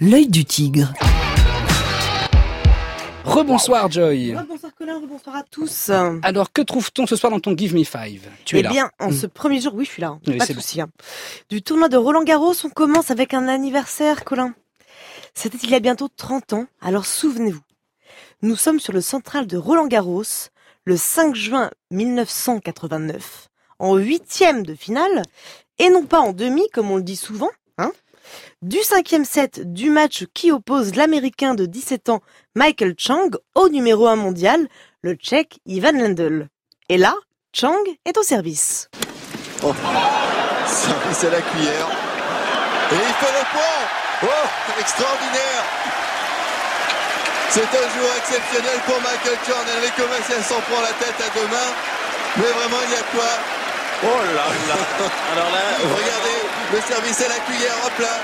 L'œil du tigre. Rebonsoir Joy. Bonsoir Colin, bonsoir à tous. Alors que trouve-t-on ce soir dans ton Give Me Five Tu es eh là. bien, en Mm. ce premier jour, oui, je suis là, hein, Oui, pas c'est de souci. hein. Du tournoi de Roland Garros, on commence avec un anniversaire, Colin. C'était il y a bientôt 30 ans, alors souvenez-vous. Nous sommes sur le central de Roland Garros, le 5 juin 1989, en huitième de finale, et non pas en demi, comme on le dit souvent. Du cinquième set du match qui oppose l'Américain de 17 ans, Michael Chang, au numéro 1 mondial, le Tchèque Ivan Lendl. Et là, Chang est au service. Oh, service à la cuillère. Et il fait le point Oh, extraordinaire C'est un jour exceptionnel pour Michael Chang. Elle avait commencé à s'en prendre la tête à deux mains. Mais vraiment, il y a quoi Oh là là Alors là, Regardez, le service à la cuillère, hop là.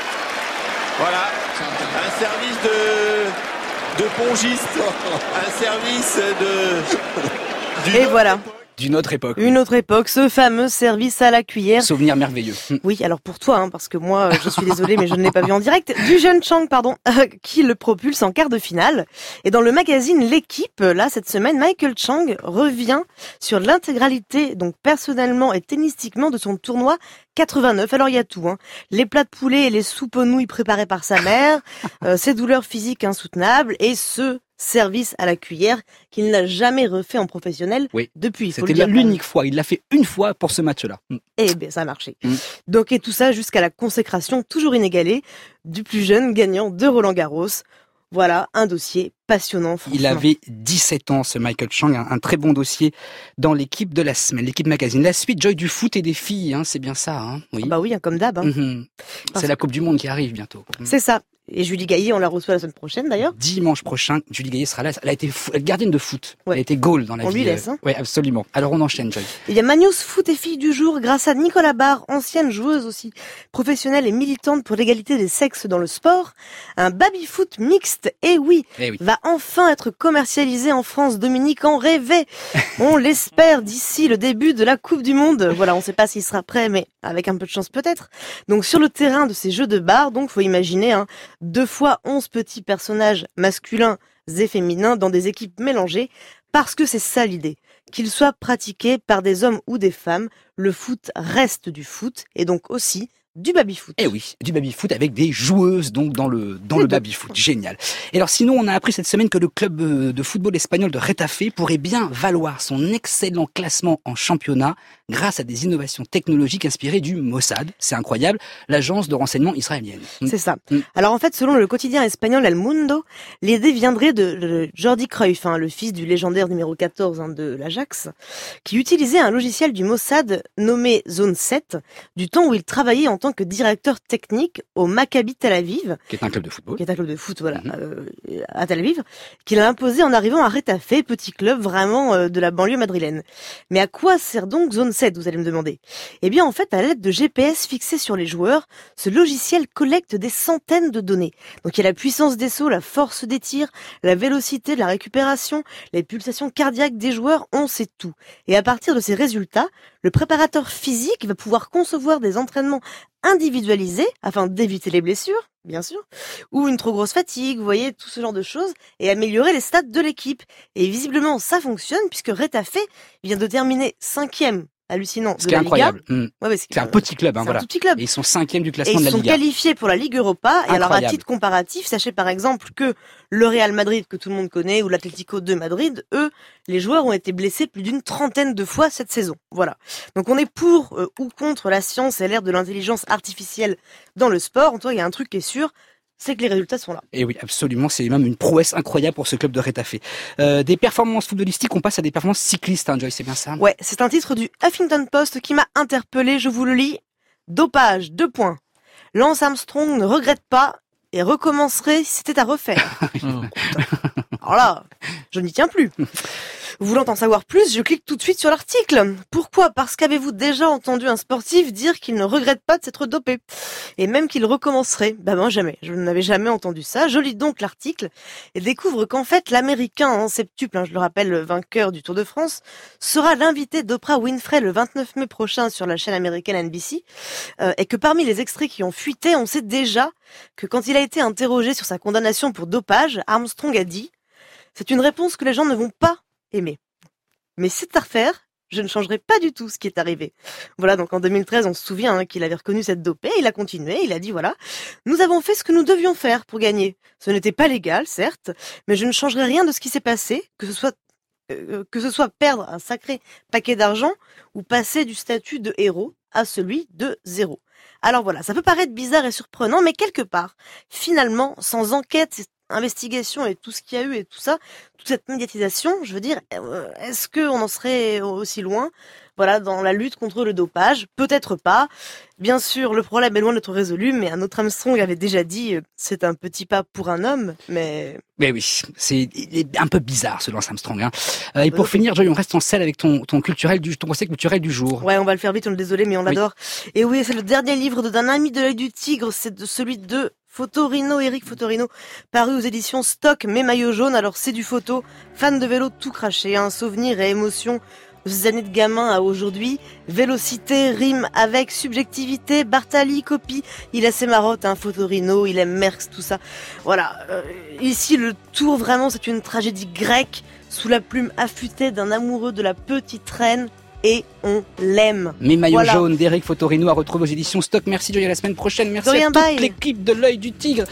Voilà, un service de, de pongiste, un service de... Et voilà, D'une autre époque. une autre époque, ce fameux service à la cuillère. Souvenir merveilleux. Oui, alors pour toi, hein, parce que moi, euh, je suis désolée, mais je ne l'ai pas vu en direct, du jeune Chang, pardon, euh, qui le propulse en quart de finale. Et dans le magazine L'équipe, euh, là, cette semaine, Michael Chang revient sur l'intégralité, donc personnellement et tennistiquement, de son tournoi 89. Alors il y a tout, hein. les plats de poulet et les soupes aux nouilles préparées par sa mère, euh, ses douleurs physiques insoutenables et ce service à la cuillère qu'il n'a jamais refait en professionnel Oui. depuis. C'était l'unique fois. Il l'a fait une fois pour ce match-là. Mm. Eh bien, ça a marché. Mm. Donc, et tout ça jusqu'à la consécration toujours inégalée du plus jeune gagnant de Roland Garros. Voilà, un dossier passionnant. Il avait 17 ans, ce Michael Chang, un, un très bon dossier dans l'équipe de la semaine, l'équipe magazine. La suite, Joy du foot et des filles, hein, c'est bien ça, hein oui. Ah Bah oui, hein, comme d'hab. hein. Mhm. C'est la Coupe du Monde qui arrive bientôt. C'est ça. Et Julie Gaillet, on la reçoit la semaine prochaine d'ailleurs. Dimanche prochain, Julie Gaillet sera là. Elle a été gardienne de foot. Ouais. Elle a été goal dans la On vie. lui laisse, euh, hein. Oui, absolument. Alors on enchaîne, Joy. Il y a Magnus Foot et filles du jour grâce à Nicolas Barre, ancienne joueuse aussi, professionnelle et militante pour l'égalité des sexes dans le sport. Un baby-foot mixte, et oui, Eh oui. va enfin être commercialisé en France. Dominique en rêvait. On l'espère d'ici le début de la Coupe du Monde. Voilà, on ne sait pas s'il sera prêt, mais avec un peu de chance peut-être. Donc sur le terrain de ces jeux de barre, donc faut imaginer hein, deux fois onze petits personnages masculins et féminins dans des équipes mélangées, parce que c'est ça l'idée. Qu'il soit pratiqué par des hommes ou des femmes, le foot reste du foot et donc aussi du baby-foot. Eh oui, du baby-foot avec des joueuses donc dans le dans le baby-foot. Génial. Et alors sinon, on a appris cette semaine que le club euh, de football espagnol de Retafe pourrait bien valoir son excellent classement en championnat grâce à des innovations technologiques inspirées du Mossad. C'est incroyable, l'agence de renseignement israélienne. C'est ça. Mm. Alors en fait, selon le quotidien espagnol El Mundo, l'idée viendrait de de Jordi Cruyff, hein, le fils du légendaire numéro 14 hein, de l'Ajax, qui utilisait un logiciel du Mossad nommé Zone 7, du temps où il travaillait en tant que directeur technique au Maccabi Tel Aviv, Qui est un club de football. qui est un club de foot voilà, Mhm. euh, à Tel Aviv, qu'il a imposé en arrivant à Retafe, petit club vraiment euh, de la banlieue madrilène. Mais à quoi sert donc Zone 7, vous allez me demander? Eh bien, en fait, à l'aide de GPS fixés sur les joueurs, ce logiciel collecte des centaines de données. Donc, il y a la puissance des sauts, la force des tirs, la vélocité de la récupération, les pulsations cardiaques des joueurs, on sait tout. Et à partir de ces résultats, le préparateur physique va pouvoir concevoir des entraînements individualisés afin d'éviter les blessures, bien sûr, ou une trop grosse fatigue, vous voyez, tout ce genre de choses, et améliorer les stats de l'équipe. Et visiblement, ça fonctionne puisque Retafe vient de terminer cinquième, hallucinant, Ce de qui est la incroyable. Liga. Ouais, ouais, C'est un petit club, hein, c'est un tout petit club. Et ils sont cinquième du Et classement de ils la sont Liga. qualifiés pour la Ligue Europa. Et alors, à Incroyable. titre comparatif, sachez par exemple que le Real Madrid, que tout le monde connaît, ou l'Atlético de Madrid, eux, les joueurs ont été blessés plus d'une trentaine de fois cette saison. Voilà. Donc, on est pour euh, ou contre la science et l'ère de l'intelligence artificielle dans le sport. En tout cas, il y a un truc qui est sûr, c'est que les résultats sont là. Et oui, absolument, c'est même une prouesse incroyable pour ce club de Retafe. Euh, des performances footballistiques, on passe à des performances cyclistes, hein, Joy, c'est bien ça? Ouais, c'est un titre du Huffington Post qui m'a interpellé, je vous le lis. Dopage, deux points. Lance Armstrong ne regrette pas et recommencerait si c'était à refaire. Alors là, je n'y tiens plus. Voulant en savoir plus, je clique tout de suite sur l'article. Pourquoi? Parce qu'avez-vous déjà entendu un sportif dire qu'il ne regrette pas de s'être dopé? Et même qu'il recommencerait? Bah moi jamais, je n'avais jamais entendu ça. Je lis donc l'article et découvre qu'en fait l'Américain en septuple, hein, je le rappelle, le vainqueur du Tour de France, sera l'invité d'Oprah Winfrey le 29 mai prochain sur la chaîne américaine NBC. Euh, et que parmi les extraits qui ont fuité, on sait déjà que quand il a été interrogé sur sa condamnation pour dopage, Armstrong a dit c'est une réponse que les gens ne vont pas aimer. Mais c'est à refaire, je ne changerai pas du tout ce qui est arrivé. Voilà, donc en 2013, on se souvient hein, qu'il avait reconnu cette dopée, il a continué, il a dit voilà, nous avons fait ce que nous devions faire pour gagner. Ce n'était pas légal, certes, mais je ne changerai rien de ce qui s'est passé, que ce soit euh, que ce soit perdre un sacré paquet d'argent ou passer du statut de héros à celui de zéro. Alors voilà, ça peut paraître bizarre et surprenant, mais quelque part, finalement, sans enquête, investigation et tout ce qu'il y a eu et tout ça, toute cette médiatisation, je veux dire, euh, est-ce qu'on en serait aussi loin voilà, dans la lutte contre le dopage Peut-être pas. Bien sûr, le problème est loin d'être résolu, mais un autre Armstrong avait déjà dit, euh, c'est un petit pas pour un homme, mais... Mais oui, c'est un peu bizarre ce Lance Armstrong. Hein. Euh, et pour finir, Joy, on reste en selle avec ton, ton culturel du ton conseil culturel du jour. Ouais, on va le faire vite, on est désolé, mais on l'adore. Et oui, c'est le dernier livre d'un ami de l'œil du tigre, c'est de celui de Photorino, Eric Photorino, paru aux éditions Stock, mais maillot jaune, alors c'est du photo, fan de vélo tout craché, un souvenir et émotion de ces années de gamin à aujourd'hui. Vélocité rime avec subjectivité, Bartali copie, il a ses marottes, hein, Photorino, il aime Merckx, tout ça. Voilà, euh, ici le tour vraiment c'est une tragédie grecque, sous la plume affûtée d'un amoureux de la petite reine, et on l'aime. Mes maillots jaunes d'Eric Fotorino à retrouver aux éditions Stock. Merci Joy à la semaine prochaine. Merci à toute l'équipe de l'œil du tigre.